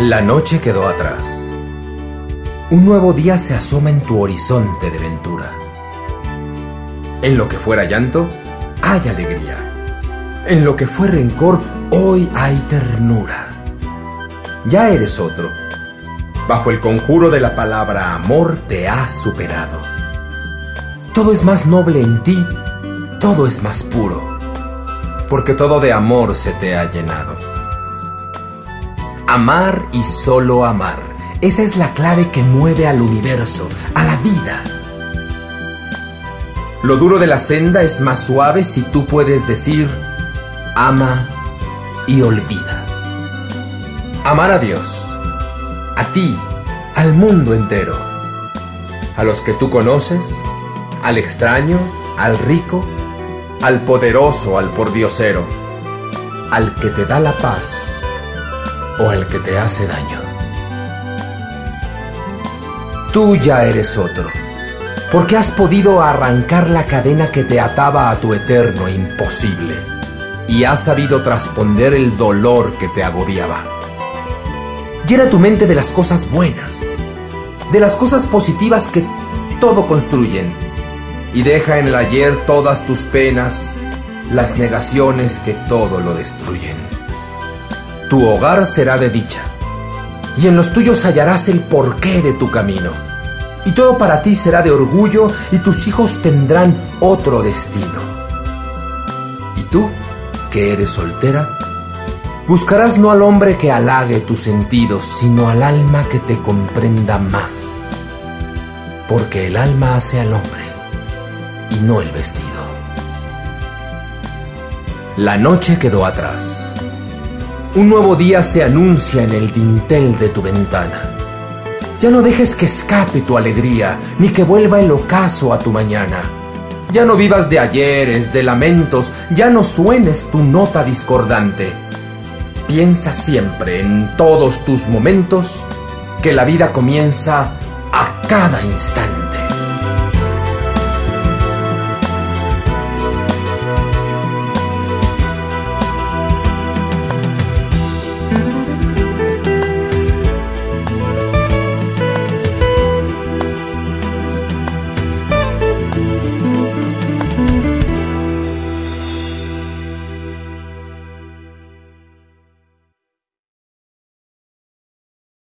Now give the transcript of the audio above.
La noche quedó atrás. Un nuevo día se asoma en tu horizonte de ventura. En lo que fuera llanto, hay alegría. En lo que fue rencor, hoy hay ternura. Ya eres otro. Bajo el conjuro de la palabra amor te has superado. Todo es más noble en ti, todo es más puro, porque todo de amor se te ha llenado. Amar y solo amar. Esa es la clave que mueve al universo, a la vida. Lo duro de la senda es más suave si tú puedes decir, ama y olvida. Amar a Dios, a ti, al mundo entero, a los que tú conoces, al extraño, al rico, al poderoso, al pordiosero, al que te da la paz o al que te hace daño. Tú ya eres otro, porque has podido arrancar la cadena que te ataba a tu eterno imposible y has sabido trasponder el dolor que te agobiaba. Llena tu mente de las cosas buenas, de las cosas positivas que todo construyen y deja en el ayer todas tus penas, las negaciones que todo lo destruyen tu hogar será de dicha, y en los tuyos hallarás el porqué de tu camino. Y todo para ti será de orgullo, y tus hijos tendrán otro destino. Y tú, que eres soltera, buscarás no al hombre que halague tus sentidos, sino al alma que te comprenda más. Porque el alma hace al hombre, y no el vestido. La noche quedó atrás un nuevo día se anuncia en el dintel de tu ventana. Ya no dejes que escape tu alegría, ni que vuelva el ocaso a tu mañana. Ya no vivas de ayeres, de lamentos, ya no suenes tu nota discordante. Piensa siempre en todos tus momentos que la vida comienza a cada instante.